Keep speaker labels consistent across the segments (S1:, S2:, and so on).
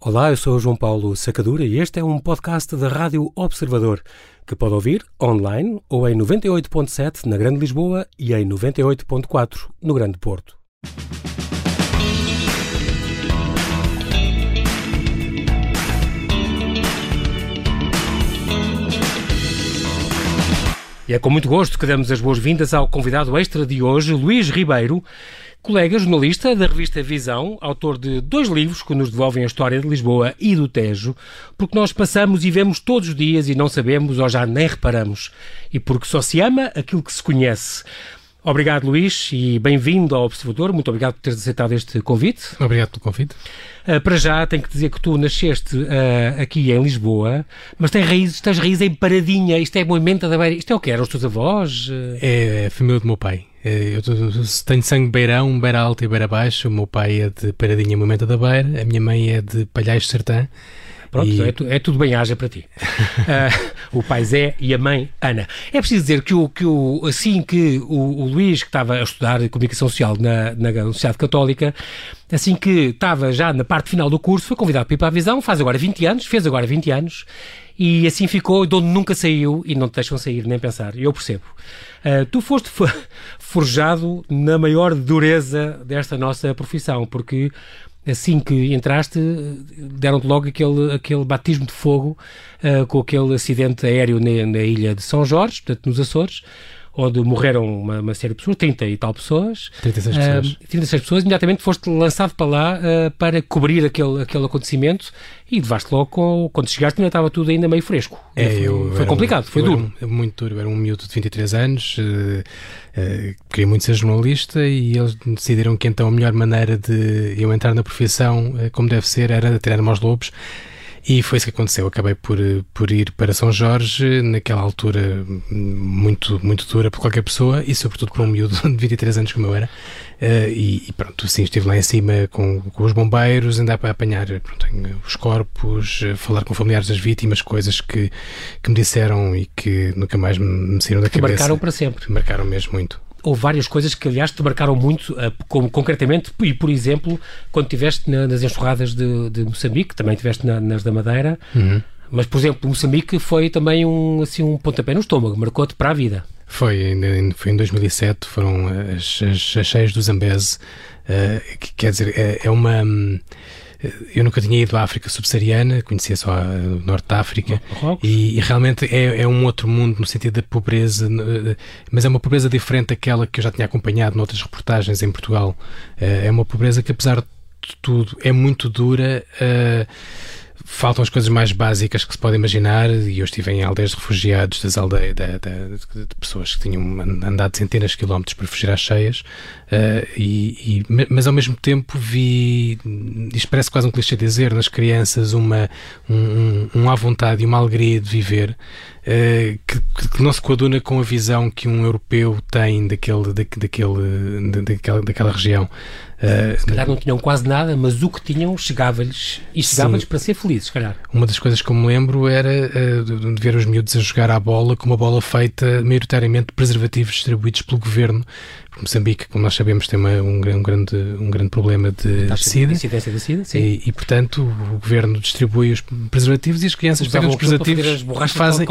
S1: Olá, eu sou João Paulo Sacadura e este é um podcast da Rádio Observador, que pode ouvir online ou em 98.7 na Grande Lisboa e em 98.4 no Grande Porto. E é com muito gosto que damos as boas-vindas ao convidado extra de hoje, Luís Ribeiro, Colega jornalista da revista Visão, autor de dois livros que nos devolvem a história de Lisboa e do Tejo, porque nós passamos e vemos todos os dias e não sabemos ou já nem reparamos, e porque só se ama aquilo que se conhece. Obrigado, Luís, e bem-vindo ao Observador. Muito obrigado por teres aceitado este convite.
S2: Obrigado pelo convite.
S1: Uh, para já, tenho que dizer que tu nasceste uh, aqui em Lisboa, mas tens raízes, tens raízes em Paradinha. Isto é Moimenta da Beira. Isto é o que? Eram os teus avós?
S2: É a família do meu pai. É, eu tenho sangue beirão, beira alta e beira baixa. O meu pai é de Paradinha, Moimenta da Beira. A minha mãe é de Palhais Sertã.
S1: Pronto, e... é, tu, é, tudo bem haja para ti. uh, o pai Zé e a mãe Ana. É preciso dizer que, o, que o, assim que o, o Luís, que estava a estudar comunicação social na, na Universidade Católica, assim que estava já na parte final do curso, foi convidado para ir para a visão, faz agora 20 anos, fez agora 20 anos, e assim ficou, de onde nunca saiu e não te deixam sair nem pensar. Eu percebo. Uh, tu foste forjado na maior dureza desta nossa profissão, porque assim que entraste, deram-te logo aquele, aquele batismo de fogo uh, com aquele acidente aéreo na, na, ilha de São Jorge, portanto, nos Açores, onde morreram uma, uma, série de pessoas, 30 e tal pessoas.
S2: 36 uh, pessoas.
S1: 36 pessoas, imediatamente foste lançado para lá uh, para cobrir aquele, aquele acontecimento e levaste logo, com, quando chegaste ainda estava tudo ainda meio fresco.
S2: É,
S1: foi,
S2: eu
S1: foi complicado,
S2: um,
S1: foi duro.
S2: Um, muito duro, eu era um miúdo de 23 anos, uh, queria muito ser jornalista e eles decidiram que então a melhor maneira de eu entrar na profissão, como deve ser, era tirar-me aos lobos. E foi isso que aconteceu. Acabei por, por ir para São Jorge, naquela altura muito, muito dura por qualquer pessoa e, sobretudo, por um miúdo de 23 anos como eu era. Uh, e, e, pronto, sim, estive lá em cima com, com os bombeiros, andar para apanhar pronto, os corpos, falar com familiares das vítimas, coisas que, que me disseram e que nunca mais me, me saíram da
S1: que
S2: cabeça.
S1: Marcaram para sempre.
S2: Marcaram mesmo muito
S1: houve várias coisas que, aliás, te marcaram muito, uh, como, concretamente, e por exemplo, quando estiveste na, nas enxurradas de, de, Moçambique, também estiveste na, nas da Madeira, uhum. mas, por exemplo, Moçambique foi também um, assim, um pontapé no estômago, marcou-te para a vida.
S2: Foi, foi em 2007, foram as, as, as cheias do Zambeze, uh, que, quer dizer, é, é uma... Um, eu nunca tinha ido à África subsaariana, conhecia só o Norte da África e, e, realmente é, é, um outro mundo no sentido da pobreza, mas é uma pobreza diferente daquela que eu já tinha acompanhado noutras reportagens em Portugal. Eh, é uma pobreza que, apesar de tudo, é muito dura. Uh, faltam as coisas mais básicas que se pode imaginar e eu estive em aldeias de refugiados das aldeias de, de, de pessoas que tinham andado centenas de quilómetros para fugir às cheias uh, e, e, mas ao mesmo tempo vi isto parece quase um clichê dizer nas crianças uma um, um à vontade e uma alegria de viver que, que, não se coaduna com a visão que um europeu tem daquele, da, daquele, daquela, daquela região
S1: Uh, se calhar não tinham quase nada, mas o que tinham chegava-lhes e chegava-lhes para ser felizes, se calhar.
S2: Uma das coisas que eu me lembro era uh, de ver os miúdos a jogar à bola com uma bola feita maioritariamente de preservativos distribuídos pelo governo Moçambique, como nós sabemos, tem uma, um, um, grande, um grande problema de SIDA.
S1: incidência de SIDA, sim.
S2: E, e, portanto, o governo distribui os preservativos e as crianças
S1: Usavam
S2: pegam os preservativos.
S1: As fazem,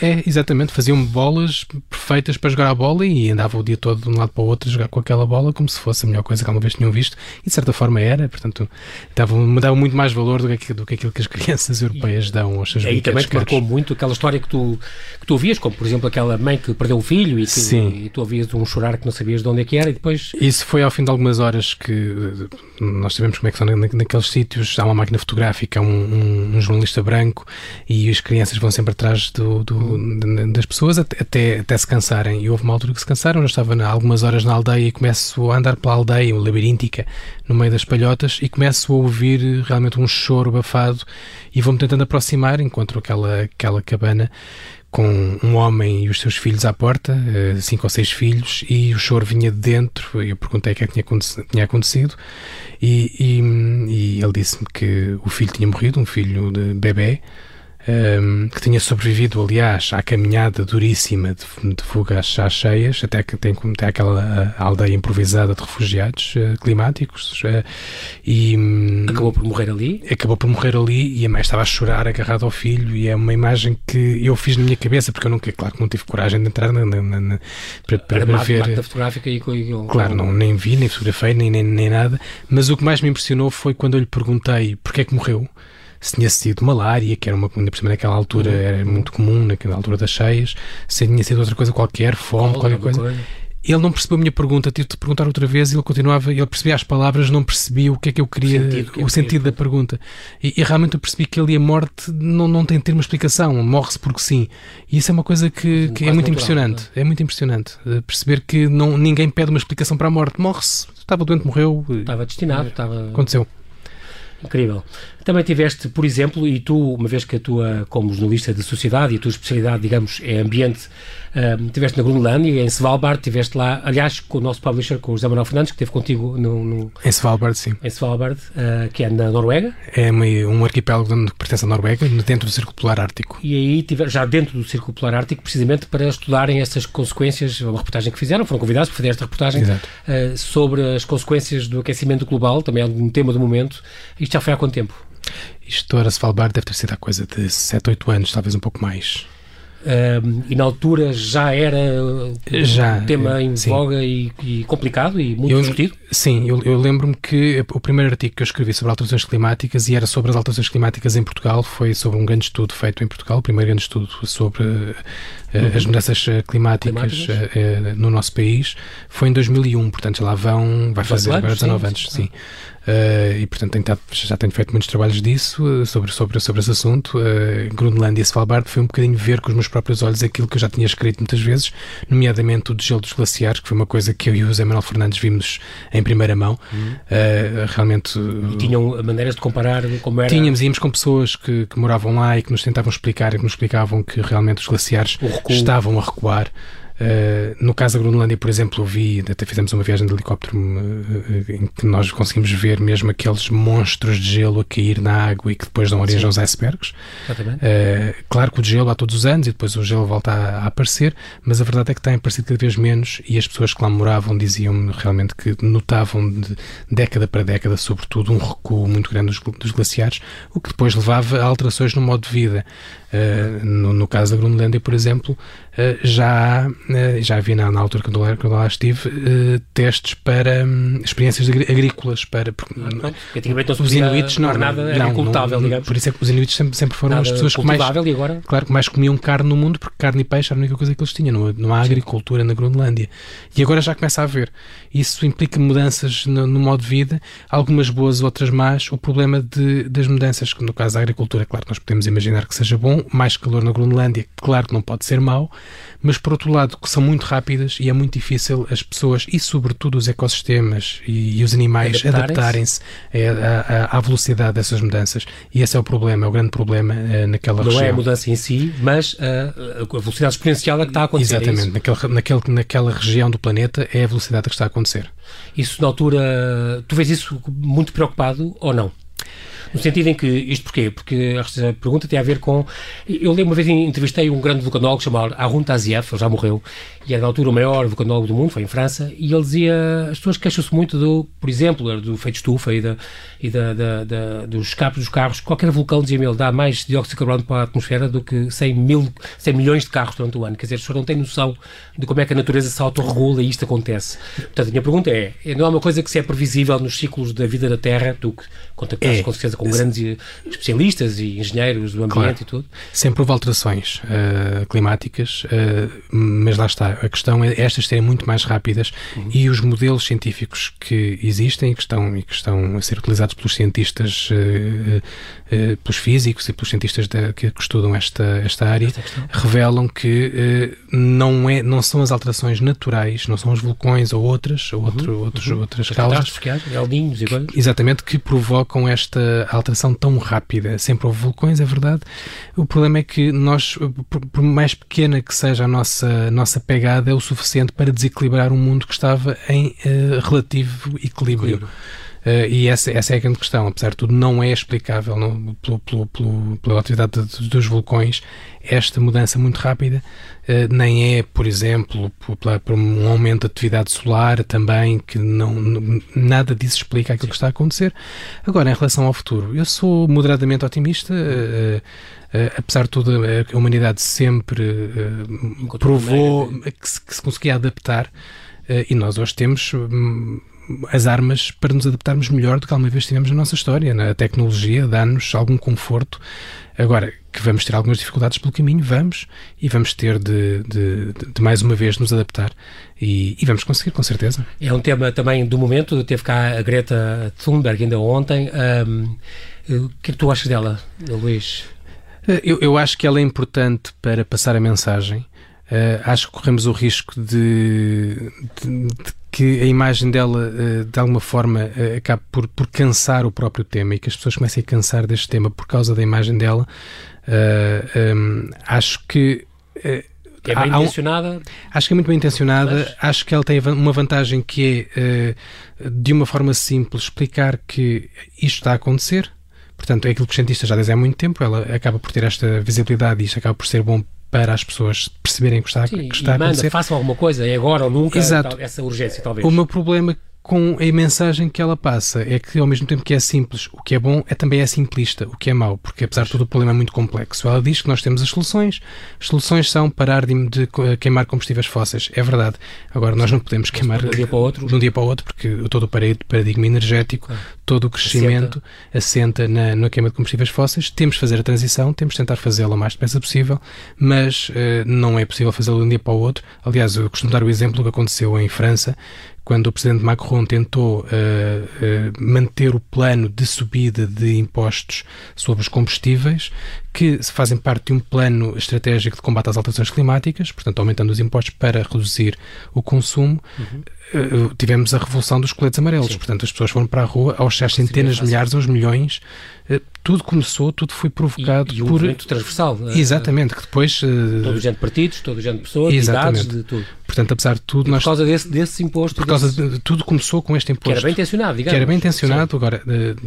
S2: é, exatamente, faziam bolas perfeitas para jogar a bola e andavam o dia todo de um lado para o outro a jogar com aquela bola como se fosse a melhor coisa que alguma vez tinham visto. E de certa forma era, portanto, davam, davam muito mais valor do que, do que aquilo que as crianças europeias dão aos seus
S1: E aí também te marcou muito aquela história que tu, que tu ouvias, como por exemplo aquela mãe que perdeu o filho e, que, e tu ouvias um chorar que não sabias de onde é que era e depois...
S2: Isso foi ao fim de algumas horas que nós sabemos como é que são naqueles sítios, há uma máquina fotográfica, um, um, um, jornalista branco e as crianças vão sempre atrás do, do, das pessoas até, até se cansarem. E houve uma altura que se cansaram, eu estava na, algumas horas na aldeia e começo a andar pela aldeia, labiríntica, no meio das palhotas e começo a ouvir realmente um choro abafado e vou-me tentando aproximar, encontro aquela, aquela cabana com um homem e os seus filhos à porta, eh, cinco ou seis filhos, e o choro vinha de dentro. Eu perguntei o que é que tinha acontecido, e, e, e ele disse-me que o filho tinha morrido, um filho de bebê, um, que tinha sobrevivido, aliás, à caminhada duríssima de, de fuga às, cheias, até que tem, tem aquela aldeia improvisada de refugiados uh, climáticos. Uh,
S1: e, um, acabou por morrer ali?
S2: Acabou por morrer ali e a mãe estava a chorar agarrada ao filho e é uma imagem que eu fiz na minha cabeça, porque eu nunca, claro que não tive coragem de entrar na, na, na,
S1: para, para, para ver... fotográfica e, e,
S2: Claro, não, nem vi, nem fotografei, nem, nem, nem nada, mas o que mais me impressionou foi quando eu lhe perguntei porque é que morreu se tinha sido malária, que era uma, ainda por cima naquela altura uhum. era muito comum, naquela altura das cheias, se tinha sido outra coisa qualquer, fome, qualquer coisa. coisa. Ele não percebeu a minha pergunta, tive de perguntar outra vez e ele continuava, ele percebia as palavras, não percebia o que é que eu queria, o sentido, que o sentido da pergunta. E, e, realmente eu percebi que ali a morte não, não tem de ter uma explicação, morre-se porque sim. E isso é uma coisa que, que é muito natural, impressionante. É? é muito impressionante eh, perceber que não, ninguém pede uma explicação para a morte. Morre-se, estava doente, morreu.
S1: Estava destinado, estava.
S2: Aconteceu.
S1: Incrível. Também tiveste, por exemplo, e tu, uma vez que a tua, como jornalista de sociedade e a tua especialidade, digamos, é ambiente, um, tiveste na Groenlândia, em Svalbard, tiveste lá, aliás, com o nosso publisher, com o José Manuel Fernandes, que esteve contigo no... no
S2: em Svalbard, sim.
S1: Em Svalbard, uh, que é na Noruega.
S2: É um arquipélago que pertence à Noruega, dentro do Círculo Polar Ártico.
S1: E aí, tiver, já dentro do Círculo Polar Ártico, precisamente para estudarem essas consequências, uma reportagem que fizeram, foram convidados para fazer esta reportagem uh, sobre as consequências do aquecimento global, também é um tema do momento. Isto já foi há quanto tempo?
S2: Isto era Svalbard deve ter sido há coisa de 7, 8 anos, talvez um pouco mais.
S1: Um, e na altura já era já, um tema em sim. voga e, e, complicado e muito eu, discutido?
S2: Sim, eu, eu lembro-me que o primeiro artigo que eu escrevi sobre alterações climáticas e era sobre as alterações climáticas em Portugal foi sobre um grande estudo feito em Portugal, o primeiro grande estudo sobre uh, as mudanças eh, climáticas, climáticas? Uh, no nosso país, foi em 2001, portanto já lá vão, vai fazer agora 19 anos, sim. sim. Uh, e portanto tenho, já tenho feito muitos trabalhos disso uh, sobre, sobre, sobre esse assunto. Uh, Groenlândia e Svalbard foi um bocadinho ver com os meus próprios olhos aquilo que eu já tinha escrito muitas vezes, nomeadamente o degelo dos glaciares, que foi uma coisa que eu e o José Manuel Fernandes vimos em primeira mão. Uhum. realmente.
S1: E tinham maneiras de comparar como era?
S2: Tínhamos, íamos com pessoas que, que moravam lá e que nos tentavam explicar e que nos explicavam que realmente os glaciares estavam a recuar. Uh, no caso da Groenlândia, por exemplo, vi, até fizemos uma viagem de helicóptero uh, em que nós conseguimos ver mesmo aqueles monstros de gelo a cair na água e que depois dão origem Sim. aos icebergs. Uh, claro que o gelo há todos os anos e depois o gelo volta a, a, aparecer, mas a verdade é que tem aparecido cada vez menos e as pessoas que lá moravam diziam realmente que notavam de década para década, sobretudo, um recuo muito grande dos, dos glaciares, o que depois levava a alterações no modo de vida. No, no, caso da Groenlândia, por exemplo, já há eh, já havia na, na altura quando eu, quando lá estive, uh, testes para um, experiências agrícolas, para porque,
S1: ah, os inuitos não, nada não, agricultável, não, digamos.
S2: Por isso é que os inuitos sempre, sempre foram nada as pessoas que mais,
S1: e agora?
S2: claro, que mais comiam carne no mundo, porque carne e peixe era a única coisa que eles tinham, não, não há agricultura na Groenlândia. E agora já começa a haver. Isso implica mudanças no, no modo de vida, algumas boas, outras más. O problema de, das mudanças, no caso da agricultura, claro, nós podemos imaginar que seja bom, mais calor na Groenlândia, claro que não pode ser mau, mas por outro lado, que são muito rápidas e é muito difícil as pessoas e, sobretudo, os ecossistemas e, e os animais adaptarem-se à, à, velocidade dessas mudanças. E esse é o problema, é o grande problema uh, naquela
S1: Não
S2: região.
S1: Não é a mudança em si, mas uh, a velocidade exponencial é que está a acontecer.
S2: É Exatamente, é naquele, naquele, naquela região do planeta é a velocidade que está a acontecer.
S1: Isso na altura, tu vês isso muito preocupado ou não? No sentido em que, isto porquê? Porque esta pergunta tem a ver com. Eu lembro uma vez entrevistei um grande vulcanólogo chamado Arun Taziev, ele já morreu, e era na altura o maior vulcanólogo do mundo, foi em França, e ele dizia. As pessoas queixam-se muito do, por exemplo, do efeito estufa e, da, e da, da, da, dos escapes dos carros. Qualquer vulcão, dizia ele, dá mais dióxido de carbono para a atmosfera do que 100, mil, 100 milhões de carros durante o ano. Quer dizer, as pessoas não têm noção de como é que a natureza se autorregula e isto acontece. Portanto, a minha pergunta é: não é uma coisa que se é previsível nos ciclos da vida da Terra, tu que contactaste é. com certeza com grandes especialistas e engenheiros do ambiente claro. e tudo.
S2: Sempre houve alterações uh, climáticas, uh, mas lá está. A questão é estas serem muito mais rápidas uhum. e os modelos científicos que existem e que estão, e que estão a ser utilizados pelos cientistas, uh, pelos físicos e pelos cientistas da, que estudam esta, esta área, revelam que não, é, não são as alterações naturais, não são os vulcões ou outras, ou outro, uhum. outros, uhum. outras causas.
S1: e coisas.
S2: Exatamente, que provocam esta alteração tão rápida. Sempre houve vulcões, é verdade. O problema é que nós, por mais pequena que seja a nossa, nossa pegada, é o suficiente para desequilibrar um mundo que estava em uh, relativo equilíbrio. Uh, e essa, essa é a grande questão. Apesar de tudo, não é explicável não, pelo, pelo, pelo, pela atividade de, dos vulcões esta mudança muito rápida, uh, nem é, por exemplo, por, por, um aumento de atividade solar também, que não, não, nada disso explica aquilo que está a acontecer. Agora, em relação ao futuro, eu sou moderadamente otimista. Uh, apesar de tudo, a humanidade sempre provou que se, que se conseguia adaptar e nós hoje temos hum, as armas para nos adaptarmos melhor do que alguma vez tivemos na nossa história. A tecnologia dá-nos algum conforto. Agora, que vamos ter algumas dificuldades pelo caminho, vamos, e vamos ter de, de, de mais uma vez nos adaptar. E, e, vamos conseguir, com certeza.
S1: É um tema também do momento, teve cá a Greta Thunberg ainda ontem. Um, o que é que tu achas dela, Luís?
S2: Eu, eu acho que ela é importante para passar a mensagem. Uh, acho que corremos o risco de, de, de que a imagem dela, uh, de alguma forma, uh, acabe por, por cansar o próprio tema e que as pessoas comecem a cansar deste tema por causa da imagem dela. Um, acho que.
S1: é bem intencionada? Um,
S2: acho que é muito bem intencionada. Mas... Acho que ela tem uma vantagem que é, de uma forma simples, explicar que isto está a acontecer. Portanto, é aquilo que os cientistas já dizem há muito tempo. Ela acaba por ter esta visibilidade e isto acaba por ser bom para as pessoas perceberem que está,
S1: Sim,
S2: que está
S1: manda,
S2: a acontecer.
S1: façam alguma coisa, é agora ou nunca,
S2: Exato.
S1: essa urgência talvez.
S2: O meu problema com a mensagem que ela passa. É que, ao mesmo tempo que é simples, o que é bom é também é simplista, o que é mau, porque apesar de tudo o problema é muito complexo. Ela diz que nós temos as soluções, as soluções são parar de, de queimar combustíveis fósseis. É verdade. Agora, nós não podemos queimar
S1: de um dia para o outro,
S2: de um dia para o outro porque todo o paradigma energético. Todo o crescimento assenta, assenta na, na, queima de combustíveis fósseis. Temos de fazer a transição, temos de tentar fazê-la o mais depressa possível, mas uh, não é possível fazê-la de um dia para o outro. Aliás, eu costumo dar o exemplo que aconteceu em França, quando o presidente Macron tentou uh, uh, manter o plano de subida de impostos sobre os combustíveis, que fazem parte de um plano estratégico de combate às alterações climáticas, portanto, aumentando os impostos para reduzir o consumo, uhum. Uh, tivemos a revolução dos coletes amarelos. Sim. Portanto, as pessoas foram para a rua aos centenas de milhares, aos milhões. Uh, tudo começou, tudo foi provocado
S1: e, e um
S2: por.
S1: movimento transversal.
S2: Exatamente, que depois.
S1: Todo o gente de partidos, todo o gente de pessoas,
S2: exatamente.
S1: de idades, de tudo.
S2: Portanto, apesar de tudo.
S1: Nós, por causa desse, desse imposto.
S2: Por causa de, tudo começou com este imposto. Que
S1: era bem intencionado, digamos.
S2: Que era bem intencionado. Sim. Agora,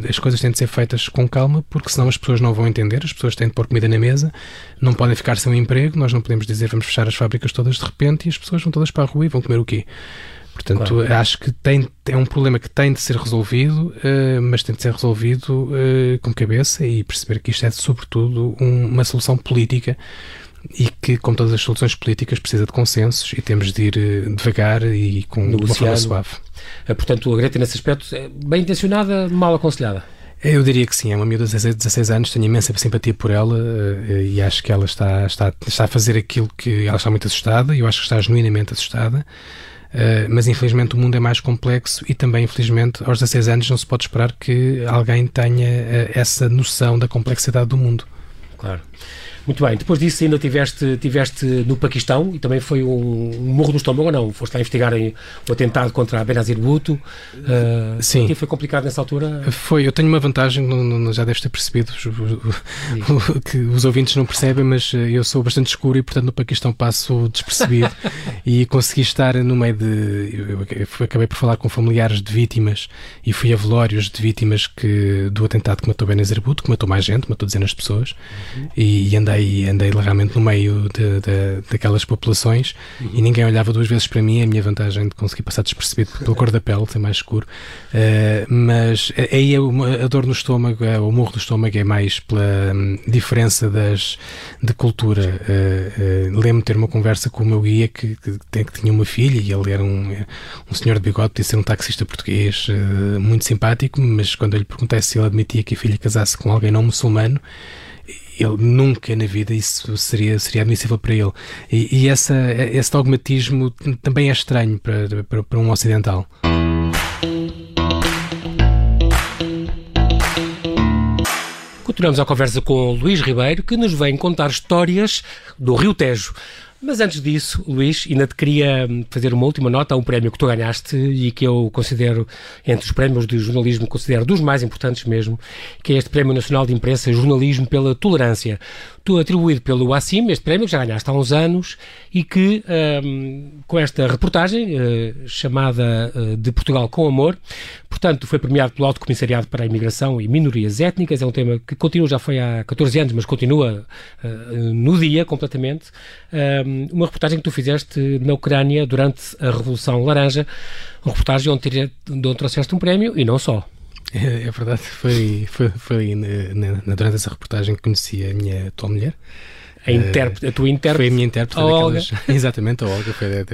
S2: as coisas têm de ser feitas com calma, porque senão as pessoas não vão entender, as pessoas têm de pôr comida na mesa, não podem ficar sem um emprego, nós não podemos dizer vamos fechar as fábricas todas de repente e as pessoas vão todas para a rua e vão comer o quê? Portanto, claro. acho que tem, é um problema que tem de ser resolvido, uh, mas tem de ser resolvido uh, com cabeça e perceber que isto é, sobretudo, um, uma solução política e que, como todas as soluções políticas, precisa de consensos e temos de ir uh, devagar e com uma forma suave.
S1: portanto, a Greta, nesse aspecto, é bem intencionada, mal aconselhada.
S2: Eu diria que sim, é uma miúda de 16 anos, tenho imensa simpatia por ela e acho que ela está, está, está a fazer aquilo que ela está muito assustada e eu acho que está genuinamente assustada. Uh, mas infelizmente o mundo é mais complexo e também, infelizmente, aos 16 anos não se pode esperar que alguém tenha uh, essa noção da complexidade do mundo.
S1: Claro. Muito bem, depois disso ainda tiveste, tiveste no Paquistão e também foi um, um morro no estômago ou não? Foste lá investigar o atentado contra a Benazir Bhutto? Uh,
S2: Sim.
S1: foi complicado nessa altura?
S2: Foi, eu tenho uma vantagem, não, não, já deves ter percebido, que os ouvintes não percebem, mas eh, eu sou bastante escuro e portanto no Paquistão passo despercebido e consegui estar no meio de... Eu, eu acabei por falar com familiares de vítimas e fui a velórios de vítimas que, do atentado que matou Benazir Bhutto, que matou mais gente, matou dezenas de pessoas uhum. e, e andei andei, andei realmente no meio de, de, daquelas populações uhum. e ninguém olhava duas vezes para mim. A minha vantagem de conseguir passar despercebido pela cor da pele, ser mais escuro. Uh, mas aí a, a, dor no estômago, é, o morro do estômago é mais pela um, diferença das, de cultura. Uh, uh, Lembro-me ter uma conversa com o meu guia que, que, que, tinha uma filha e ele era um, um senhor de bigode, podia ser um taxista português muito simpático, mas quando eu lhe perguntei se ele admitia que a filha casasse com alguém não muçulmano, ele nunca na vida isso seria, seria admissível para ele. E, e essa, esse dogmatismo também é estranho para, para, para um ocidental.
S1: Continuamos a conversa com Luís Ribeiro, que nos vem contar histórias do Rio Tejo. Mas antes disso, Luís, ainda te queria hum, fazer uma última nota a um prémio que tu ganhaste e que eu considero, entre os prémios de jornalismo, considero dos mais importantes mesmo, que é este Prémio Nacional de Imprensa Jornalismo pela Tolerância. Tu atribuído pelo ACIM, este prémio que já ganhaste há uns anos e que, um, com esta reportagem uh, chamada uh, De Portugal com Amor, portanto, foi premiado pelo Alto Comissariado para a Imigração e Minorias Étnicas. É um tema que continua, já foi há 14 anos, mas continua uh, no dia completamente. Um, uma reportagem que tu fizeste na Ucrânia durante a Revolução Laranja, uma reportagem onde, onde trouxeste um prémio e não só.
S2: É, é verdade, foi, foi, foi na, na, durante essa reportagem que conheci a minha atual mulher.
S1: A, intérprete, a tua intérprete?
S2: Foi a minha intérprete.
S1: A daquelas,
S2: Olga. Exatamente, a Olga. Foi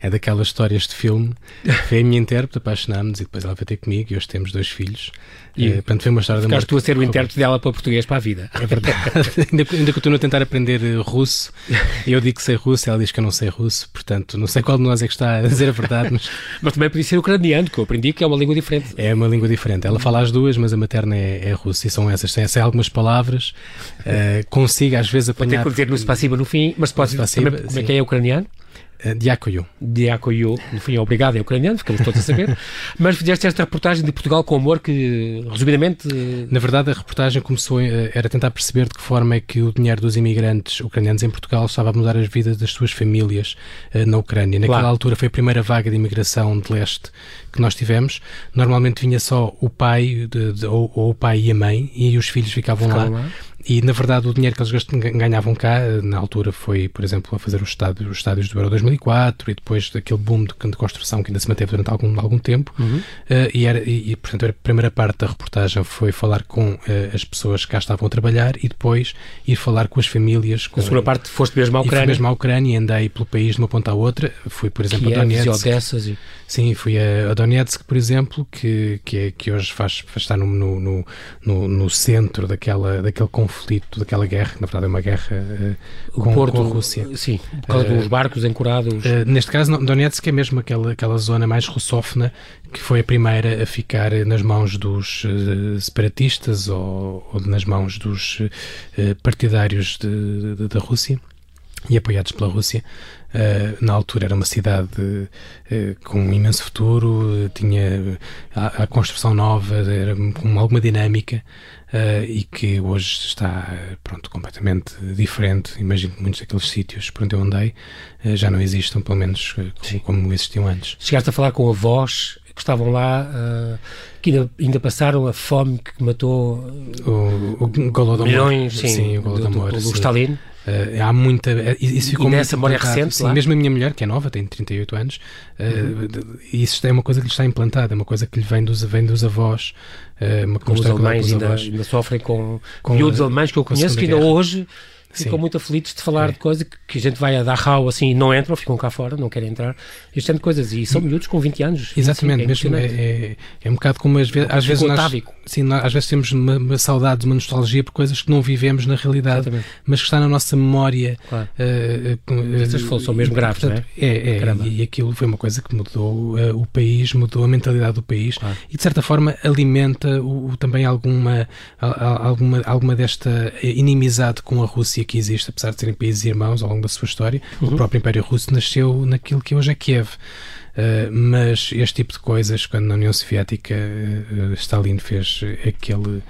S2: é daquelas histórias de filme. Foi a minha intérprete, apaixonámos e depois ela veio ter comigo e hoje temos dois filhos. E, é, portanto, foi uma história
S1: tu a ser o intérprete dela para português para a vida.
S2: É verdade. ainda, ainda continuo a tentar aprender eh, russo. Eu digo que sei russo, ela diz que eu não sei russo. Portanto, não sei qual de nós é que está a dizer a verdade. Mas,
S1: mas também podia ser ucraniano, que eu aprendi que é uma língua diferente.
S2: É uma língua diferente. Ela fala as duas, mas a materna é, é russa. E são essas. Tem, tem algumas palavras. Uh, consigo, às vezes, apanhar...
S1: Vou ter que dizer no espaciba no fim, mas pode dizer como é que é ucraniano?
S2: Uh, Diakoyo.
S1: Diakoyo, no fim, obrigado, é ucraniano, ficamos todos a saber. Mas fizeste esta reportagem de Portugal com amor que, resumidamente.
S2: Na verdade, a reportagem começou, uh, era tentar perceber de que forma é que o dinheiro dos imigrantes ucranianos em Portugal estava a mudar as vidas das suas famílias na Ucrânia. Naquela claro. altura foi a primeira vaga de imigração de leste que nós tivemos. Normalmente vinha só o pai, de, de, ou, ou, o pai e a mãe, e os filhos ficavam, ficavam lá. lá e na verdade o dinheiro que eles ganhavam cá, na altura foi, por exemplo, a fazer os estádios, os estádios do Euro 2004 e depois daquele boom de, de construção que ainda se manteve durante algum, algum tempo. Uhum. Uh, e, era, e, portanto, a primeira parte da reportagem foi falar com uh, as pessoas que cá estavam a trabalhar e depois ir falar com as famílias. Com,
S1: a segunda parte foste mesmo à Ucrânia?
S2: Fui mesmo à Ucrânia e andei pelo país de uma ponta à outra. Fui, por exemplo,
S1: Kiev,
S2: a Donetsk.
S1: Odessas e...
S2: Sim, fui a, a Donetsk, por exemplo, que, que, é, que hoje faz, faz estar no, no, no, no centro daquela, daquele conflito, daquela guerra guerra, na verdade é uma guerra uh, com, Porto, com, a Rússia.
S1: Sim, por causa dos barcos ancorados.
S2: Uh, neste caso, Donetsk é mesmo aquela, aquela zona mais russófona que foi a primeira a ficar nas mãos dos separatistas ou, ou, nas mãos dos partidários de, de, da Rússia e apoiados pela Rússia. Uh, na altura era uma cidade uh, com um imenso futuro, uh, tinha a, a, construção nova, era com alguma dinâmica e que hoje está pronto, completamente diferente. Imagino que muitos daqueles sítios por onde eu andei já não existam, pelo menos como, como, existiam antes.
S1: Chegaste a falar com avós que estavam lá, que ainda, ainda, passaram a fome que matou
S2: o, o Golodomor.
S1: milhões sim,
S2: sim, o
S1: Golodomor, do, do, do Stalin.
S2: Uh, há muita. Uh, isso ficou
S1: e nessa memória recente?
S2: Sim, mesmo a minha mulher, que é nova, tem 38 anos, uh, uhum. isso é uma coisa que lhe está implantada, é uma coisa que lhe vem dos, vem dos avós.
S1: uma os alemães ainda, ainda, sofrem com, com miúdos alemães que eu conheço que ainda hoje ficam muito aflitos de falar é. de coisas que, que, a gente vai a dar rau assim não entram, ficam cá fora, não querem entrar. Este tipo de coisas. E são miúdos com 20 anos.
S2: Exatamente, assim, é, mesmo, é, é, é, um bocado como às vezes, às vezes nós, sim, nós, às vezes temos uma, uma saudade, uma nostalgia por coisas que não vivemos na realidade, Exatamente. mas que está na nossa memória.
S1: Claro. Uh, Essas uh, são mesmo graves, portanto,
S2: não é? É, é e, e aquilo foi uma coisa que mudou uh, o país, mudou a mentalidade do país claro. e de certa forma alimenta o, o, também alguma, alguma, alguma desta inimizade com a Rússia que existe, apesar de serem países irmãos ao longo da sua história. Uhum. O próprio Império Russo nasceu naquilo que hoje é Kiev. Uh, mas este tipo de coisas, quando na União Soviética uh, Stalin fez aquele,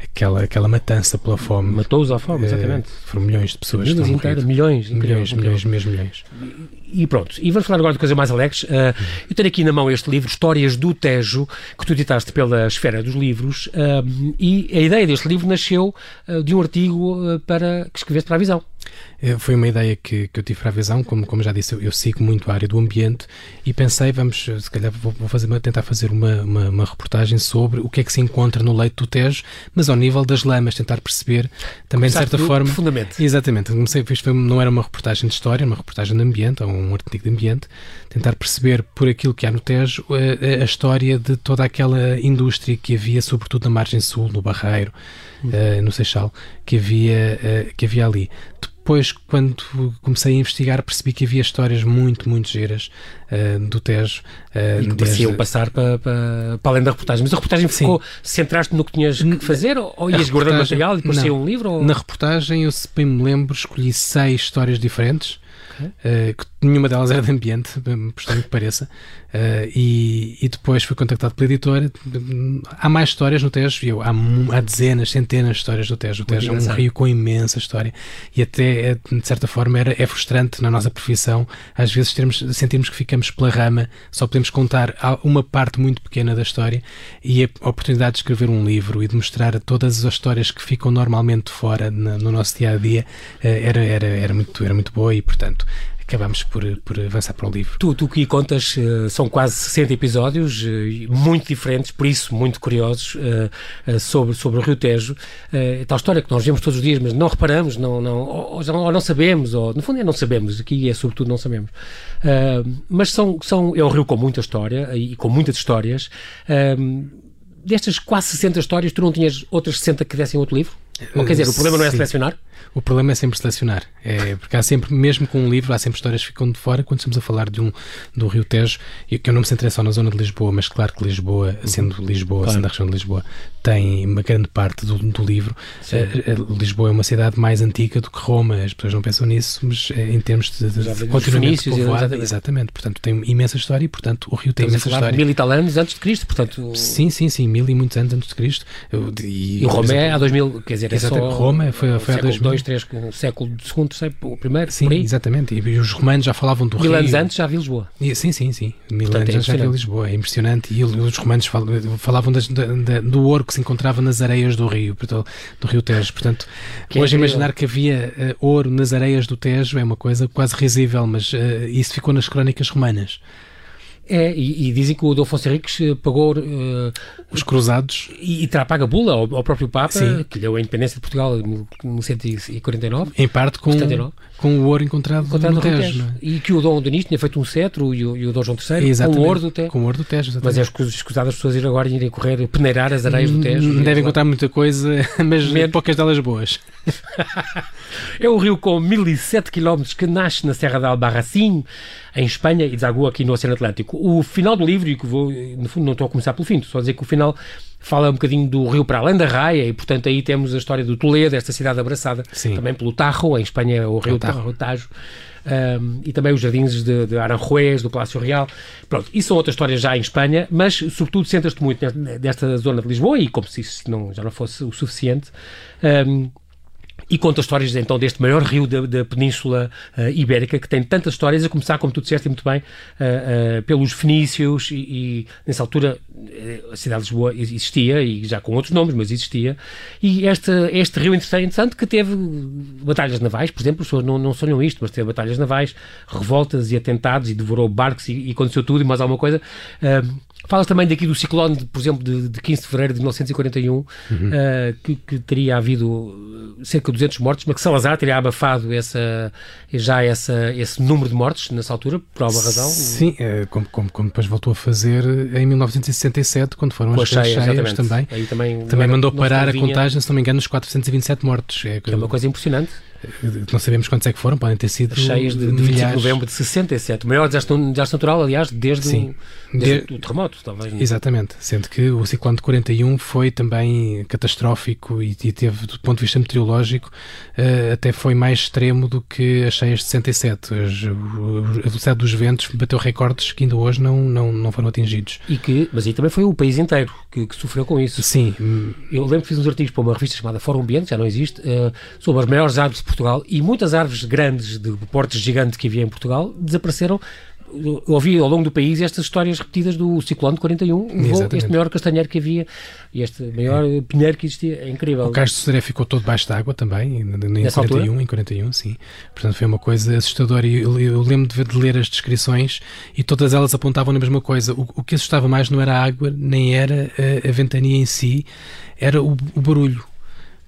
S2: aquela, aquela matança pela fome.
S1: Matou-os à fome, uh, exatamente.
S2: Foram milhões de pessoas.
S1: Milhões, inteiras, milhões,
S2: milhões, milhões, mesmo milhões.
S1: E pronto, e vamos falar agora de coisas mais alegres. eu tenho aqui na mão este livro, Histórias do Tejo, que tu editaste pela Esfera dos Livros, e a ideia deste livro nasceu de um artigo para, que escreveste para a Visão.
S2: Eh, foi uma ideia que, que eu tive para a visão, como, como já disse, eu, eu, sigo muito a área do ambiente e pensei, vamos, se calhar vou, vou fazer, tentar fazer uma, uma, uma, reportagem sobre o que é que se encontra no leito do Tejo, mas ao nível das lamas, tentar perceber também de certa forma.
S1: Profundamente.
S2: Exatamente, comecei, isto não era uma reportagem de história, era uma reportagem de ambiente, ou um artigo de ambiente, tentar perceber por aquilo que há no Tejo a, a, a história de toda aquela indústria que havia, sobretudo na margem sul, no Barreiro, hum. uh, no Seixal, que havia, uh, que havia ali depois, quando comecei a investigar, percebi que havia histórias muito, muito giras uh, do Tejo.
S1: Uh, e que pareciam passar para, para, para, além da reportagem. Mas a reportagem ficou, centraste no que tinhas que fazer ou, ou ias guardando material e depois um livro? Ou...
S2: Na reportagem, eu se bem me lembro, escolhi seis histórias diferentes okay. uh, que nenhuma delas era de ambiente, por estranho que pareça, uh, e, e, depois fui contactado pela editora. Há mais histórias no Tejo, há, há, dezenas, centenas de histórias no Tejo. O Tejo é um rio com imensa história e até, é, de certa forma, era, é frustrante na nossa profissão, às vezes termos, sentirmos que ficamos pela rama, só podemos contar uma parte muito pequena da história e a oportunidade de escrever um livro e de mostrar todas as histórias que ficam normalmente fora no, no nosso dia a dia eh, era, era, era, muito, era muito boa e, portanto, acabamos por, por avançar para o livro.
S1: Tu, tu que contas, uh, são quase 60 episódios, uh, muito diferentes, por isso muito curiosos, uh, sobre, sobre o Rio Tejo. tal história que nós vemos todos os dias, mas não reparamos, não, não, ou, ou não sabemos, ou no fundo é não sabemos, aqui é sobretudo não sabemos. mas são, são, é um rio com muita história e com muitas histórias. destas quase 60 histórias, tu não tinhas outras 60 que dessem outro livro? Ou quer dizer, o problema não é Sim. selecionar?
S2: O problema é sempre selecionar. É, porque há sempre, mesmo com um livro, há sempre histórias que ficam de fora. Quando estamos a falar de um, do Rio Tejo, que eu não me centrei só na zona de Lisboa, mas claro que Lisboa, sendo Lisboa, claro. sendo a região de Lisboa, tem uma grande parte do, do livro. Uh, Lisboa é uma cidade mais antiga do que Roma, as pessoas não pensam nisso, mas uh, em termos de, de, de continuamente povoada, exatamente. exatamente. Portanto, tem imensa história e, portanto, o Rio tem Estamos imensa história.
S1: mil e tal anos antes de Cristo, portanto...
S2: Sim, sim, sim, mil e muitos anos antes de Cristo.
S1: E, e Roma é há dois mil, quer dizer, é só...
S2: Roma foi, foi há dois
S1: mil. Dois, três, século segundo, século primeiro,
S2: Sim, exatamente. E os romanos já falavam do
S1: mil
S2: Rio.
S1: Mil anos antes já vi Lisboa.
S2: E, sim, sim, sim. Mil Portanto, anos é já vi Lisboa. É impressionante. E os romanos falavam das, da, da, do ouro que se encontrava nas areias do rio, do rio Tejo. Portanto, que hoje é imaginar que havia uh, ouro nas areias do Tejo é uma coisa quase risível, mas uh, isso ficou nas crónicas romanas.
S1: É, e, e, dizem que o Afonso Henriques eh, pagou uh,
S2: os cruzados
S1: e, e terá pago a bula ao, ao próprio Papa, Sim. que lhe deu a independência de Portugal em 1949.
S2: Em parte com, com o ouro encontrado, encontrado no, Tejo. Tejo.
S1: É? E que o Dom Denis tinha feito um cetro e o, e o Dom João III exatamente, com o ouro do Tejo.
S2: Com o ouro do Tejo,
S1: exatamente. Mas é escusado as pessoas irem agora irem correr, peneirar as areias do Tejo.
S2: Não devem encontrar muita coisa, mas Menos. poucas delas boas.
S1: é um rio com 1007 km que nasce na Serra de Albarracin, em Espanha, e desagua aqui no Oceano Atlântico. O final do livro, e que vou, no fundo não estou a começar pelo fim, estou só a dizer que o final fala um bocadinho do rio para além da raia e, portanto, aí temos a história do Toledo, esta cidade abraçada Sim. também pelo Tajo, em Espanha é o rio Tajo. Tajo. Um, e também os jardins de, de Aranjuez, do Palácio Real. Pronto, isso são outras histórias já em Espanha, mas, sobretudo, centras-te muito nesta zona de Lisboa e, como se isso não, já não fosse o suficiente, um, e conta histórias então deste maior rio da, da Península uh, Ibérica, que tem tantas histórias, a começar, como tu disseste muito bem, uh, uh, pelos fenícios, e, e, nessa altura a cidade de Lisboa existia, e já com outros nomes, mas existia, e este, este rio interessante que teve batalhas navais, por exemplo, as pessoas não, não sonham isto, mas teve batalhas navais, revoltas e atentados, e devorou barcos e, e aconteceu tudo e mais alguma coisa. Falas também daqui do ciclone, por exemplo, de, de 15 de fevereiro de 1941, uhum. uh, que, que, teria havido cerca de 200 mortos, mas que Salazar teria abafado essa, já essa, esse número de mortes nessa altura, por alguma razão.
S2: Sim, é, como, como, como, depois voltou a fazer em 1967, quando foram as cheias, cheias também.
S1: Aí também.
S2: Também mandou parar a contagem, se não me engano, nos 427 mortos.
S1: É, que é uma coisa impressionante.
S2: Não sabemos quantos é que foram, podem ter sido
S1: cheias de, de 25 de novembro de 67. O maior desastre, desastre natural, aliás, desde, Sim. O, desde de... o terremoto, talvez.
S2: Não? Exatamente, sendo que o ciclone de 41 foi também catastrófico e, e teve, do ponto de vista meteorológico, uh, até foi mais extremo do que as cheias de 67. As, a velocidade dos ventos bateu recordes que ainda hoje não, não, não foram atingidos.
S1: E que, mas aí também foi o país inteiro que, que sofreu com isso.
S2: Sim.
S1: Eu lembro que fiz uns artigos para uma revista chamada Fórum Ambiente, já não existe, uh, sobre as maiores árvores de Portugal e muitas árvores grandes, de portes gigantes que havia em Portugal, desapareceram eu ouvi ao longo do país estas histórias repetidas do ciclone de 41, Exatamente. este maior castanheiro que havia e este maior é. pinheiro que existia, é incrível.
S2: O Castro de Sodré ficou todo baixo d'água também, em 41, em 41, sim. Portanto, foi uma coisa assustadora e eu, eu, lembro de, de, ler as descrições e todas elas apontavam na mesma coisa. O, o que assustava mais não era a água, nem era a, a ventania em si, era o, o barulho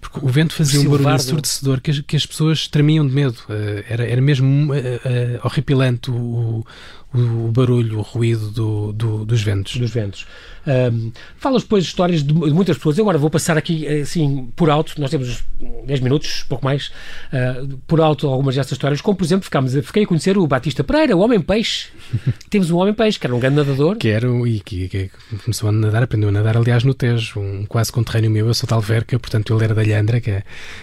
S2: porque o vento fazia um barulho ensurdecedor que as, que as pessoas tremiam de medo. Uh, era, era mesmo uh, uh, horripilante o, o, barulho, o ruído do, do, dos ventos.
S1: Dos ventos. Um, falas depois histórias de, de, muitas pessoas. Eu agora vou passar aqui, assim, por alto, nós temos 10 minutos, pouco mais, uh, por alto algumas destas histórias, como por exemplo, ficámos, fiquei a conhecer o Batista Pereira, o Homem-Peixe. Temos um Homem-Peixe, que era um grande nadador.
S2: Que era, e que, que, começou a nadar, aprendeu a nadar, aliás, no Tejo, um quase conterrâneo meu, eu sou de Alverca, portanto ele era da Lhandra, que é,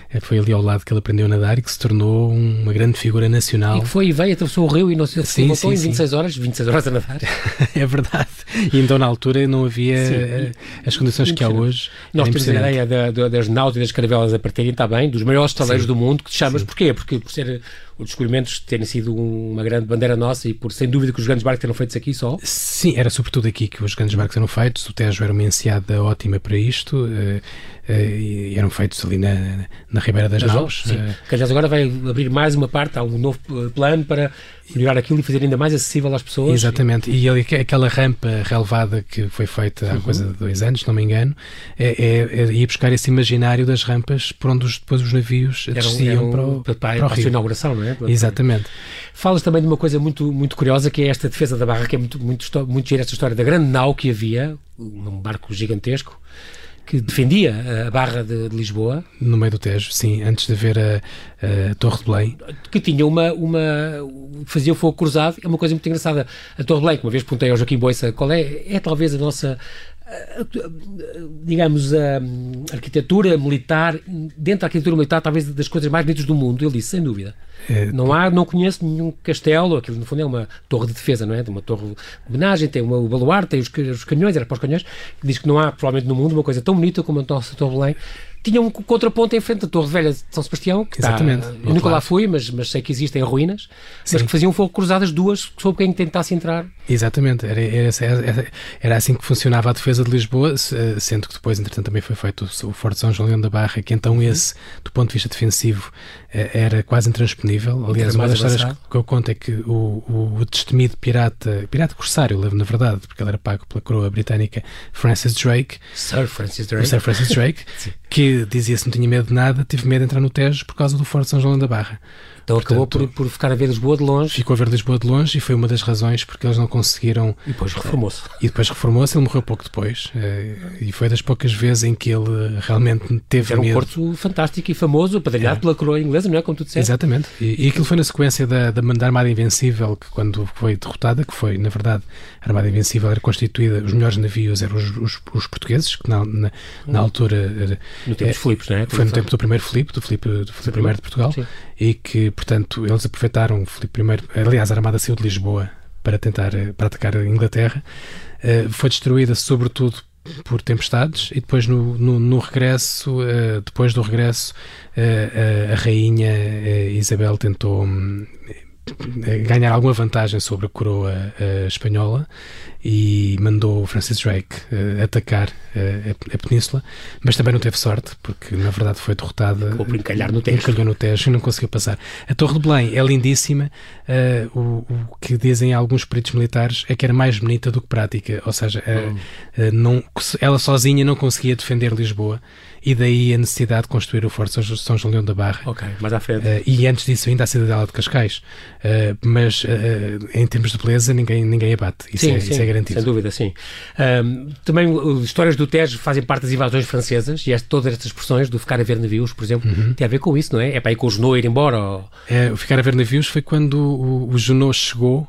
S2: é, foi ali ao lado que ele aprendeu a nadar e que se tornou uma grande figura nacional.
S1: E que foi e veio, atravessou o rio e não se sim, voltou sim, em 26 sim. horas, 26 horas a nadar.
S2: é verdade. E então na altura não havia eh, as condições que há hoje.
S1: Nós temos a ideia da, da, das náuticas e das caravelas a partirem, está bem, dos maiores estaleiros do mundo, que te chamas, porquê? Porque por ser os descobrimentos terem sido uma grande bandeira nossa e por sem dúvida que os grandes barcos eram feitos aqui só?
S2: Sim, era sobretudo aqui que os grandes barcos eram feitos. O Tejo era uma enseada ótima para isto uh, e eram feitos ali na, na Ribeira das, Naus.
S1: Sim. Uh, que aliás agora vai abrir mais uma parte, há um novo plano para melhorar aquilo e fazer ainda mais acessível às pessoas.
S2: Exatamente, e, ali, aquela rampa relevada que foi feita há uhum. coisa de dois anos, se não me engano, é, é, é ir buscar esse imaginário das rampas por onde os, depois os navios
S1: era,
S2: desciam
S1: era um,
S2: para, o,
S1: para, para, para, a inauguração, não é?
S2: Exatamente.
S1: Falas também de uma coisa muito, muito curiosa que é esta defesa da barra, que é muito, muito, muito gira esta história da grande nau que havia, um barco gigantesco, que defendia a Barra de, de, Lisboa.
S2: No meio do Tejo, sim, antes de ver a, a Torre de Belém.
S1: Que tinha uma, uma. fazia o fogo cruzado, é uma coisa muito engraçada. A Torre de Belém, que uma vez perguntei ao Joaquim Boissa qual é, é talvez a nossa digamos, a arquitetura militar, dentro da arquitetura militar, talvez das coisas mais bonitas do mundo. Ele disse, sem dúvida. É, não há, não conheço nenhum castelo, aquilo no fundo é uma torre de defesa, não é? Uma torre de homenagem, tem uma, o baluarte, tem os, os canhões, era para os canhões. Diz que não há, provavelmente no mundo, uma coisa tão bonita como a nossa Torre Belém tinha um contraponto em frente da Torre Velha de São Sebastião, que Exatamente. Está, eu nunca lá fui, mas, mas sei que existem ruínas, Sim. mas que faziam fogo cruzadas duas sobre quem tentasse entrar.
S2: Exatamente, era, era, era, assim que funcionava a defesa de Lisboa, sendo que depois, entretanto, também foi feito o, Forte São João Leão da Barra, que então uhum. esse, do ponto de vista defensivo, eh, era quase intransponível. Aliás, uma das histórias que eu conto é que o, o, o destemido pirata, pirata corsário, na verdade, porque ele era pago pela coroa britânica, Francis Drake.
S1: Sir Francis Drake.
S2: Sir Francis Drake, que dizia-se não tinha medo de nada, tive medo de entrar no Tejo por causa do Forte São João da Barra.
S1: Então Portanto, acabou por, por ficar a ver Lisboa de longe.
S2: Ficou a ver Lisboa de longe e foi uma das razões porque eles não conseguiram.
S1: E depois reformou-se.
S2: E depois reformou-se, ele morreu pouco depois. Eh, e foi das poucas vezes em que ele realmente teve
S1: Era
S2: um
S1: medo. porto fantástico e famoso, apadrinhado é. pela coroa inglesa, não é? Como tu disseste.
S2: Exatamente. E, e aquilo foi na sequência da, da, da Armada Invencível, que quando foi derrotada, que foi, na verdade, a Armada Invencível era constituída, os melhores navios eram os, os, os portugueses, que na, na, na hum. altura.
S1: No tempo é, dos Filipos, não é?
S2: Foi no tempo do primeiro Filipe, do Filipe, do Filipe I de Portugal, Sim. E que, portanto, eles aproveitaram Filipe I, aliás, a Armada saiu de Lisboa para tentar eh, para atacar a Inglaterra, uh, foi destruída sobretudo por tempestades. E depois no, no, no regresso, uh, depois do regresso, uh, a rainha Isabel tentou um, ganhar alguma vantagem sobre a coroa espanhola e mandou o Francis Drake uh, atacar uh, a, a, península, mas também não teve sorte, porque na verdade foi derrotada.
S1: Acabou por encalhar no Tejo.
S2: Encalhou no Tejo e não conseguiu passar. A Torre de Belém é lindíssima, uh, o, o, que dizem alguns peritos militares é que era mais bonita do que prática, ou seja, hum. não, ela sozinha não conseguia defender Lisboa e daí a necessidade de construir o Forte São João da Barra.
S1: Ok, mais à frente.
S2: e antes disso ainda a Cidadela de Cascais. mas em termos de beleza ninguém, ninguém abate. Isso, sim, é, sim. isso é garantido.
S1: Sem dúvida, sim. Um, também histórias do Tejo fazem parte das invasões francesas e este, todas estas expressões do ficar a ver navios, por exemplo, uhum. tem a ver com isso, não é? É para ir com o Junot ir embora? Ou...
S2: É, o ficar a ver navios foi quando o, o Junot chegou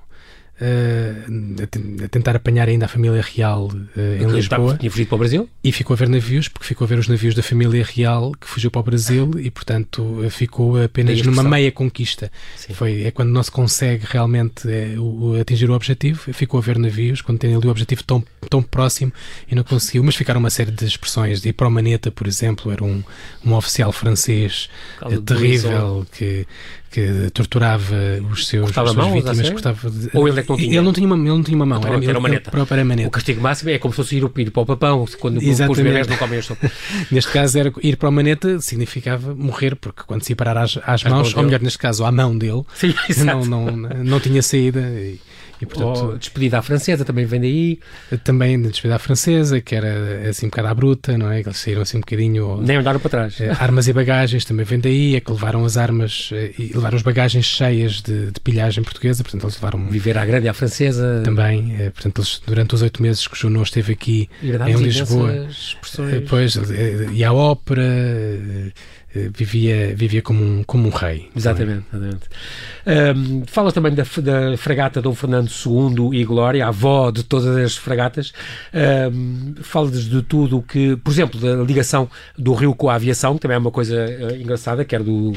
S2: Uh, a, tentar apanhar ainda a família real uh, em Lisboa.
S1: Tinha fugido para o Brasil?
S2: E ficou a ver navios, porque ficou a ver os navios da família real que fugiu para o Brasil e, portanto, ficou apenas numa meia conquista. Foi, é quando não se consegue realmente é, o, atingir o objetivo, ficou a ver navios, quando tem ali o objetivo tão, tão próximo e não conseguiu. Mas ficaram uma série de expressões. De ir para o Maneta, por exemplo, era um, um oficial francês terrível que que torturava os seus,
S1: as suas
S2: vítimas. Cortava
S1: de, Ou ele é que não tinha?
S2: Ele não tinha uma, ele não tinha uma mão,
S1: era, era, maneta.
S2: Própria maneta.
S1: O castigo máximo é como se fosse ir, ir para o papão, quando os bebés não comem a sopa.
S2: neste caso, era ir para a maneta significava morrer, porque quando se ia parar às, às mãos, ou melhor, neste caso, à mão dele, Sim, não, não, não tinha saída. E,
S1: E, portanto, oh, despedida à francesa também vem daí.
S2: Também despedida à francesa, que era assim um bocado à bruta, não é? Que eles saíram assim um bocadinho.
S1: Nem olharam para trás.
S2: Eh, armas e bagagens também vem daí, é que levaram as armas eh, e levaram as bagagens cheias de, de pilhagem portuguesa, portanto eles levaram.
S1: Viver à grande à francesa.
S2: Também, é, portanto eles, durante os oito meses que o Junot esteve aqui em Lisboa. Depois, e à ópera vivia, vivia como, um, como um rei.
S1: Exatamente. É? exatamente. Um, falas também da, da fragata Dom Fernando II e Glória, a avó de todas as fragatas. Um, falas de tudo que, por exemplo, da ligação do Rio com a aviação, que também é uma coisa uh, engraçada, que era do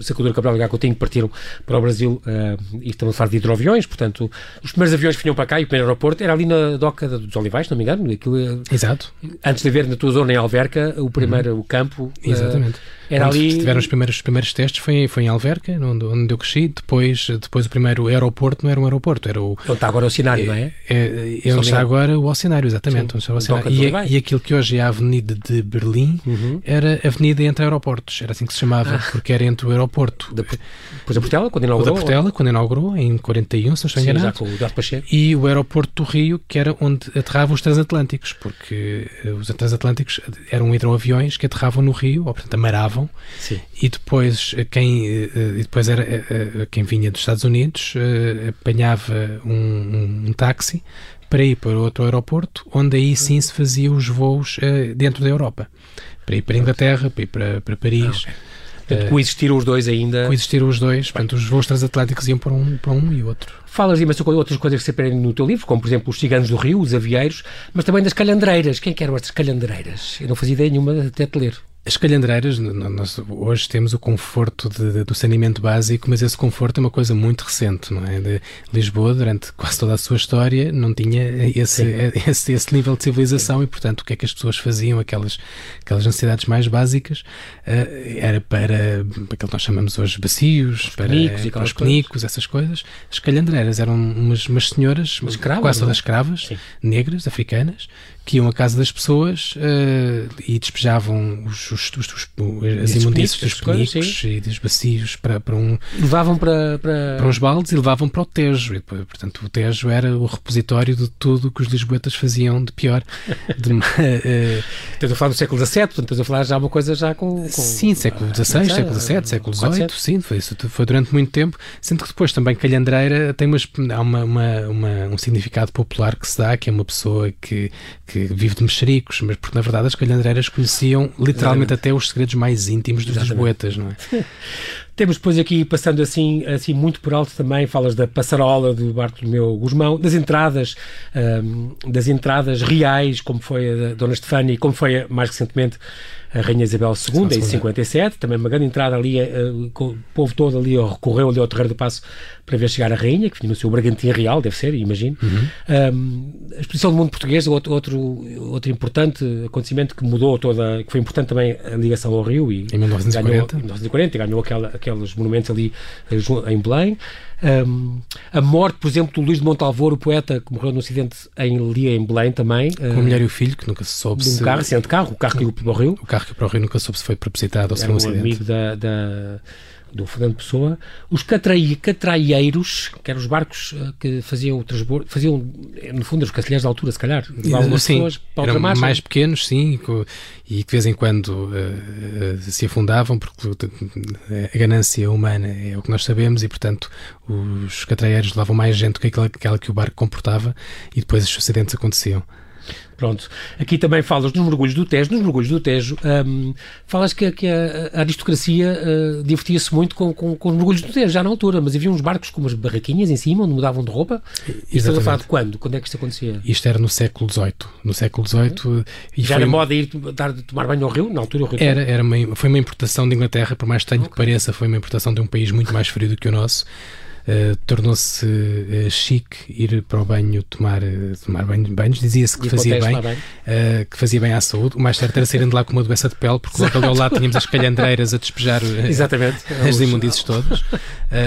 S1: Sacadura Cabral e Gacotinho que partiram para o Brasil uh, e estamos a falar de hidroaviões, portanto, os primeiros aviões que vinham para cá e o primeiro aeroporto era ali na doca dos Olivais, se não me engano. Aquilo,
S2: Exato.
S1: Antes de haver na tua zona em Alverca, o primeiro, uhum. o campo.
S2: Exatamente. Uh, era onde ali... tiveram os primeiros, os primeiros testes foi, foi em Alverca, onde, onde eu cresci. Depois, depois o primeiro aeroporto não era um aeroporto, era o.
S1: Onde está agora o cenário, não é?
S2: É, é onde está agora o oceanário, exatamente. Onde está o oceanário. E, e, aquilo que hoje é a Avenida de Berlim uhum. era a Avenida entre aeroportos, era assim que se chamava, ah. porque era entre o aeroporto.
S1: Depois da Portela, quando inaugurou?
S2: Da Portela, quando inaugurou, em 41, se não estou enganado.
S1: com o Pacheco.
S2: E o aeroporto do Rio, que era onde aterravam os transatlânticos, porque eh, os transatlânticos eram hidroaviões que aterravam no Rio, ou portanto amaravam. Sim e depois eh, quem eh, eh, e depois era quem vinha dos Estados Unidos apanhava um, um, táxi para ir para outro aeroporto, onde aí sim se faziam os voos dentro da Europa, para ir para a Inglaterra, para ir para, para Paris. Ah, okay.
S1: Portanto, coexistiram os dois ainda.
S2: Coexistiram os dois, portanto, os voos transatlânticos iam para um, para um e outro.
S1: Falas de outras coisas que se aprendem no teu livro, como por exemplo os ciganos do Rio, os avieiros, mas também das calhandreiras. Quem que eram estas calhandreiras? Eu não fazia ideia nenhuma até te ler.
S2: As calhandreiras, nós hoje temos o conforto de, de, do saneamento básico, mas esse conforto é uma coisa muito recente, não é? De Lisboa, durante quase toda a sua história, não tinha esse, esse, esse, nível de civilização Sim. e, portanto, o que é que as pessoas faziam, aquelas, aquelas necessidades mais básicas, uh, era para aquilo que nós chamamos hoje bacios,
S1: os
S2: para,
S1: penicos,
S2: para os penicos, essas coisas. As calhandreiras eram umas, umas senhoras, escravas, quase todas é? escravas, Sim. negras, africanas, que iam à casa das pessoas uh, e despejavam os, os, os, os as imundícias dos penicos e dos bacios para, para um...
S1: Levavam para, para...
S2: para uns baldes e levavam para o Tejo. E, portanto, o Tejo era o repositório de tudo que os lisboetas faziam de pior. De, uh,
S1: estás a falar do século XVII, portanto estás a falar já uma coisa já com... com
S2: sim, século XVI, ah, século XVII, século XVIII, sim, foi, isso foi durante muito tempo, sendo que depois também calhandreira tem umas, há uma, uma, uma, um significado popular que se dá, que é uma pessoa que, que que vive de mexericos, mas porque na verdade as calhandreiras conheciam literalmente Exatamente. até os segredos mais íntimos dos lisboetas, não é?
S1: Temos depois aqui, passando assim, assim muito por alto também, falas da passarola do Bartolomeu Guzmão, das entradas, um, das entradas reais, como foi a da Dona Estefânia e como foi mais recentemente a Rainha Isabel II, em 57, também uma grande entrada ali, uh, o povo todo ali recorreu ali ao Terreiro do Passo para ver chegar a Rainha, que vinha no seu Bragantim Real, deve ser, imagino. Uhum. Um, a exposição do mundo português, outro, outro, outro importante acontecimento que mudou toda, que foi importante também a ligação ao Rio. E
S2: em 1940. Ganhou,
S1: em 1940, ganhou aquela, aqueles monumentos ali eh, em Belém. Um, a morte, por exemplo, do Luís de Montalvor, o poeta que morreu no acidente em Lia, em Belém também.
S2: Com a mulher e o filho, que nunca se soube
S1: de um carro, acidente de carro, o carro que ia para o Rio.
S2: O carro que para o Rio nunca soube se foi propositado ou se foi um acidente.
S1: amigo da, da do Fernando Pessoa, os catrai, catraieiros, que eram os barcos uh, que faziam o transbordo, faziam, no fundo, os castelheiros de altura, se calhar,
S2: sim, pessoas para eram mais pequenos, sim, e que de vez em quando uh, uh, se afundavam, porque a ganância humana é o que nós sabemos, e portanto os catraieiros levavam mais gente do que aquela, aquela que o barco comportava, e depois os acidentes aconteciam.
S1: Pronto. Aqui também falas dos mergulhos do Tejo. Nos mergulhos do Tejo, um, falas que, que a, a aristocracia uh, divertia-se muito com, com, com, os mergulhos do Tejo, já na altura, mas havia uns barcos com umas barraquinhas em cima, onde mudavam de roupa. E estás a falar de quando? Quando é que isto acontecia?
S2: Isto era no século XVIII. No século XVIII...
S1: E já foi... era moda ir dar, tomar banho ao rio? Na altura o rio
S2: Era, era uma, foi uma importação de Inglaterra, por mais estranho okay. que pareça, foi uma importação de um país muito mais frio do que o nosso. Uh, tornou-se uh, chique ir para o banho tomar, uh, tomar banho, banhos. Dizia-se que fazia bem, bem. que fazia bem à saúde. O mais certo era saírem de lá com uma doença de pele, porque logo ali ao lado tínhamos as calhandreiras a despejar
S1: Exatamente.
S2: as imundícies todas.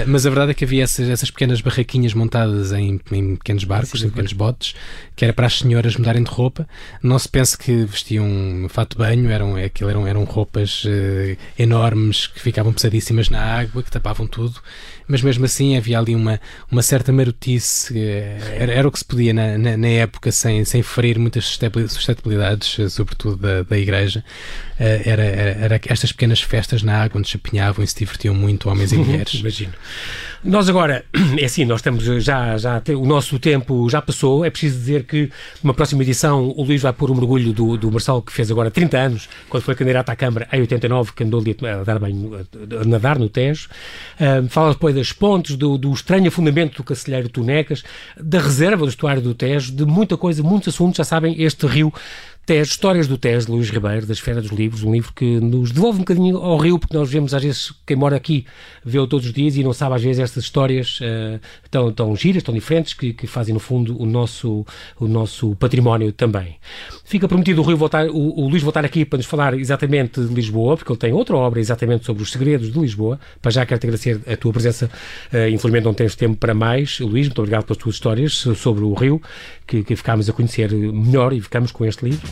S2: mas a verdade é que havia essas, essas pequenas barraquinhas montadas em, em pequenos barcos, Sim, em pequenos botes, que era para as senhoras mudarem de roupa. Não se pense que vestiam um fato de banho, eram, aquilo eram, eram roupas enormes que ficavam pesadíssimas na água, que tapavam tudo, mas mesmo assim havia ali uma, uma certa marotice, era, era o que se podia na, na, na, época, sem, sem ferir muitas suscetibilidades, sobretudo da, da Igreja. Era, era, era estas pequenas festas na água onde se apinhavam e se divertiam muito homens e mulheres.
S1: Imagino. Nós agora, é assim, nós estamos já, já, o nosso tempo já passou, é preciso dizer que numa próxima edição o Luís vai pôr o mergulho do, do Marcelo, que fez agora 30 anos, quando foi candidato à Câmara em 89, que andou ali a, dar bem, a nadar no Tejo. Fala depois das pontes, do, do estranho afundamento do Cacilheiro Tunecas, da reserva do estuário do Tejo, de muita coisa, muitos assuntos, já sabem, este rio Tejo, Histórias do Tejo, de Luís Ribeiro, da Esfera dos Livros, um livro que nos devolve um bocadinho ao rio, porque nós vemos às vezes, quem mora aqui vê-o todos os dias e não sabe às vezes estas histórias uh, tão, tão giras, tão diferentes, que, que fazem no fundo o nosso, o nosso património também. Fica prometido o, Rio voltar, o, o Luís voltar aqui para nos falar exatamente de Lisboa, porque ele tem outra obra exatamente sobre os segredos de Lisboa. Para já quero te agradecer a tua presença. Uh, infelizmente não tens tempo para mais. Luís, muito obrigado pelas tuas histórias sobre o Rio, que, que ficámos a conhecer melhor e ficamos com este livro.